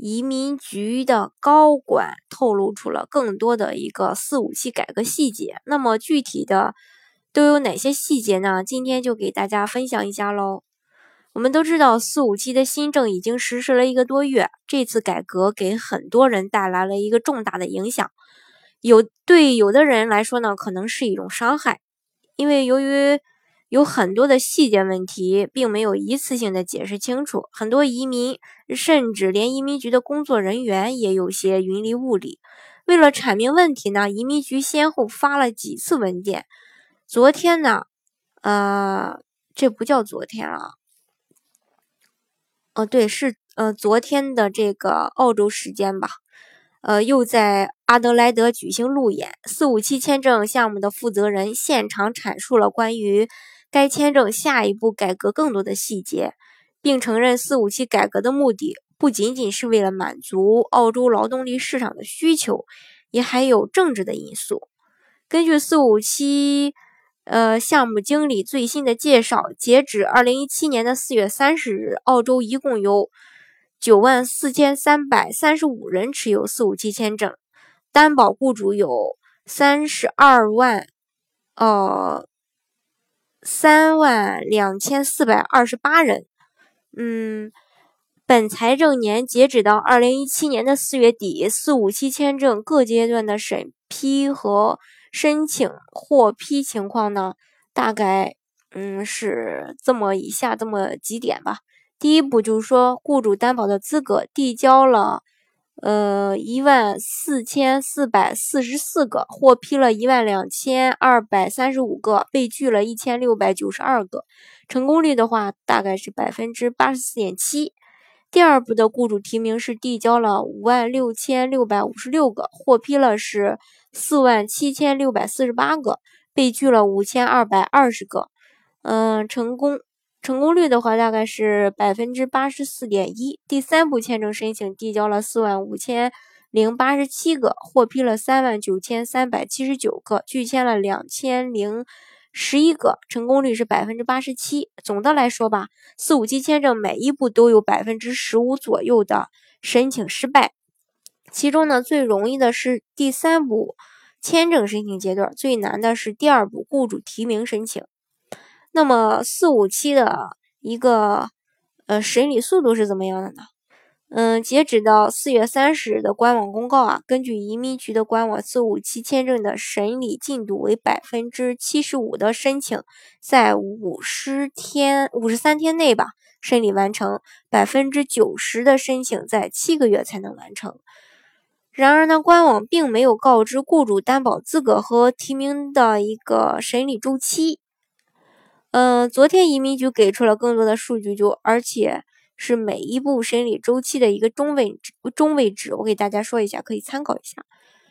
移民局的高管透露出了更多的一个四五七改革细节，那么具体的都有哪些细节呢？今天就给大家分享一下喽。我们都知道四五七的新政已经实施了一个多月，这次改革给很多人带来了一个重大的影响，有对有的人来说呢，可能是一种伤害，因为由于。有很多的细节问题，并没有一次性的解释清楚，很多移民甚至连移民局的工作人员也有些云里雾里。为了阐明问题呢，移民局先后发了几次文件。昨天呢，呃，这不叫昨天了，哦，对，是呃昨天的这个澳洲时间吧，呃，又在阿德莱德举行路演，四五七签证项目的负责人现场阐述了关于。该签证下一步改革更多的细节，并承认四五七改革的目的不仅仅是为了满足澳洲劳动力市场的需求，也还有政治的因素。根据四五七呃项目经理最新的介绍，截止二零一七年的四月三十日，澳洲一共有九万四千三百三十五人持有四五七签证，担保雇主有三十二万，呃。三万两千四百二十八人，嗯，本财政年截止到二零一七年的四月底，四五七签证各阶段的审批和申请获批情况呢，大概嗯是这么以下这么几点吧。第一步就是说，雇主担保的资格递交了。呃，一万四千四百四十四个获批了，一万两千二百三十五个被拒了，一千六百九十二个，成功率的话大概是百分之八十四点七。第二步的雇主提名是递交了五万六千六百五十六个，获批了是四万七千六百四十八个，被拒了五千二百二十个，嗯，成功。成功率的话，大概是百分之八十四点一。第三步签证申请递交了四万五千零八十七个，获批了三万九千三百七十九个，拒签了两千零十一个，成功率是百分之八十七。总的来说吧，四五七签证每一步都有百分之十五左右的申请失败。其中呢，最容易的是第三步签证申请阶段，最难的是第二步雇主提名申请。那么四五七的一个呃审理速度是怎么样的呢？嗯，截止到四月三十日的官网公告啊，根据移民局的官网，四五七签证的审理进度为百分之七十五的申请在五十天五十三天内吧审理完成，百分之九十的申请在七个月才能完成。然而呢，官网并没有告知雇主担保资格和提名的一个审理周期。嗯，昨天移民局给出了更多的数据，就而且是每一步审理周期的一个中位，中位值，我给大家说一下，可以参考一下。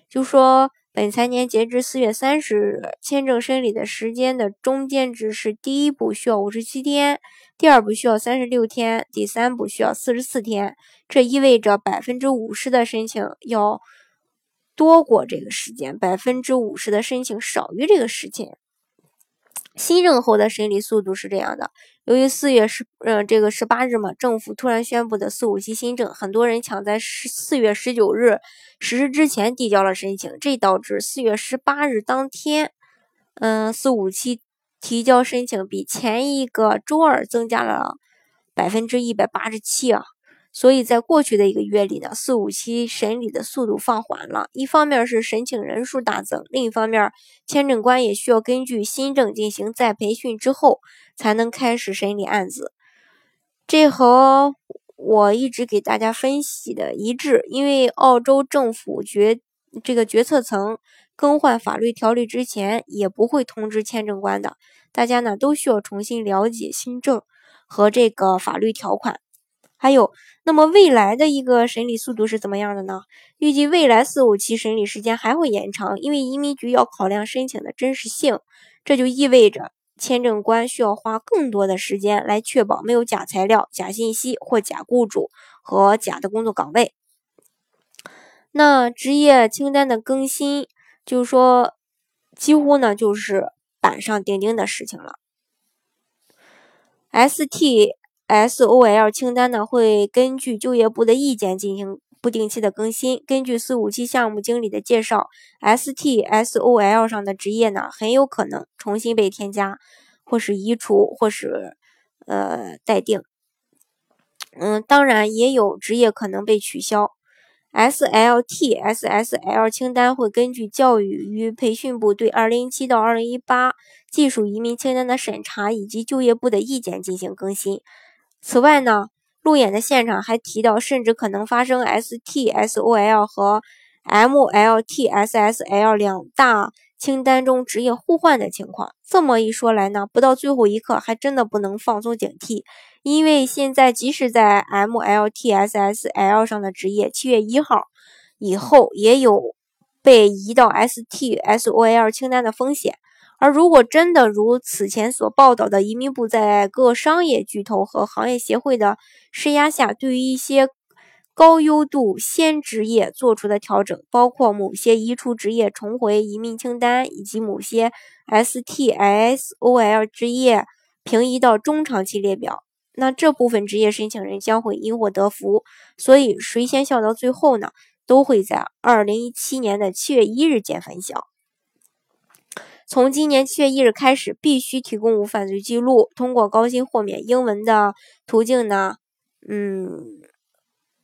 就说本财年截至四月三十日，签证审理的时间的中间值是：第一步需要五十七天，第二步需要三十六天，第三步需要四十四天。这意味着百分之五十的申请要多过这个时间，百分之五十的申请少于这个时间。新政后的审理速度是这样的：由于四月十，呃，这个十八日嘛，政府突然宣布的四五七新政，很多人抢在十四月十九日实施之前递交了申请，这导致四月十八日当天，嗯，四五七提交申请比前一个周二增加了百分之一百八十七啊。所以在过去的一个月里呢，四五七审理的速度放缓了。一方面是申请人数大增，另一方面签证官也需要根据新政进行再培训之后，才能开始审理案子。这和我一直给大家分析的一致，因为澳洲政府决这个决策层更换法律条例之前，也不会通知签证官的。大家呢都需要重新了解新政和这个法律条款。还有，那么未来的一个审理速度是怎么样的呢？预计未来四五期审理时间还会延长，因为移民局要考量申请的真实性，这就意味着签证官需要花更多的时间来确保没有假材料、假信息或假雇主和假的工作岗位。那职业清单的更新，就是说，几乎呢就是板上钉钉的事情了。S T S O L 清单呢会根据就业部的意见进行不定期的更新。根据四五七项目经理的介绍，S T S O L 上的职业呢很有可能重新被添加，或是移除，或是呃待定。嗯，当然也有职业可能被取消。S L T S S L 清单会根据教育与培训部对二零一七到二零一八技术移民清单的审查以及就业部的意见进行更新。此外呢，路演的现场还提到，甚至可能发生 STSOL 和 MLTSSL 两大清单中职业互换的情况。这么一说来呢，不到最后一刻还真的不能放松警惕，因为现在即使在 MLTSSL 上的职业，七月一号以后也有被移到 STSOL 清单的风险。而如果真的如此前所报道的，移民部在各商业巨头和行业协会的施压下，对于一些高优度先职业做出的调整，包括某些移除职业重回移民清单，以及某些 STSOL 职业平移到中长期列表，那这部分职业申请人将会因祸得福。所以，谁先笑到最后呢？都会在二零一七年的七月一日见分晓。从今年七月一日开始，必须提供无犯罪记录。通过高薪豁免英文的途径呢，嗯，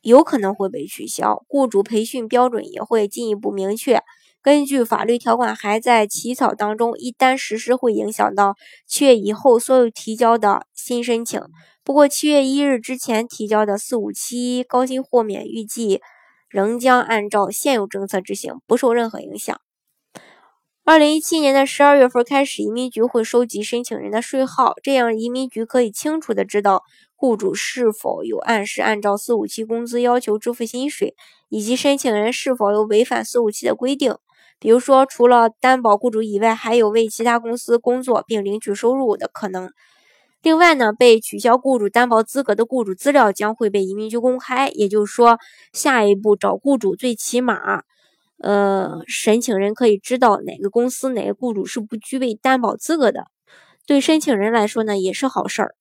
有可能会被取消。雇主培训标准也会进一步明确。根据法律条款还在起草当中，一旦实施，会影响到七月以后所有提交的新申请。不过，七月一日之前提交的四五七高薪豁免，预计仍将按照现有政策执行，不受任何影响。二零一七年的十二月份开始，移民局会收集申请人的税号，这样移民局可以清楚的知道雇主是否有按时按照四五七工资要求支付薪水，以及申请人是否有违反四五七的规定，比如说除了担保雇主以外，还有为其他公司工作并领取收入的可能。另外呢，被取消雇主担保资格的雇主资料将会被移民局公开，也就是说，下一步找雇主最起码。呃，申请人可以知道哪个公司、哪个雇主是不具备担保资格的，对申请人来说呢也是好事儿。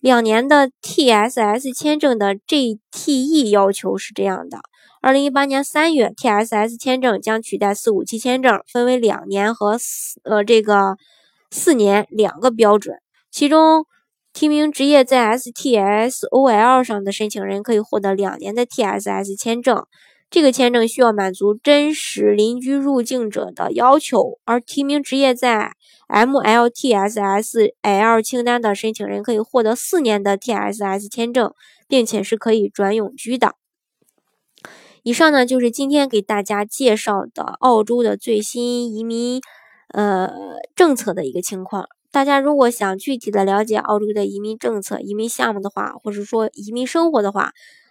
两年的 TSS 签证的 GTE 要求是这样的：二零一八年三月，TSS 签证将取代四五七签证，分为两年和四呃这个四年两个标准。其中，提名职业在 STSOL 上的申请人可以获得两年的 TSS 签证。这个签证需要满足真实邻居入境者的要求，而提名职业在 MLTSSL 清单的申请人可以获得四年的 TSS 签证，并且是可以转永居的。以上呢就是今天给大家介绍的澳洲的最新移民呃政策的一个情况。大家如果想具体的了解澳洲的移民政策、移民项目的话，或者说移民生活的话，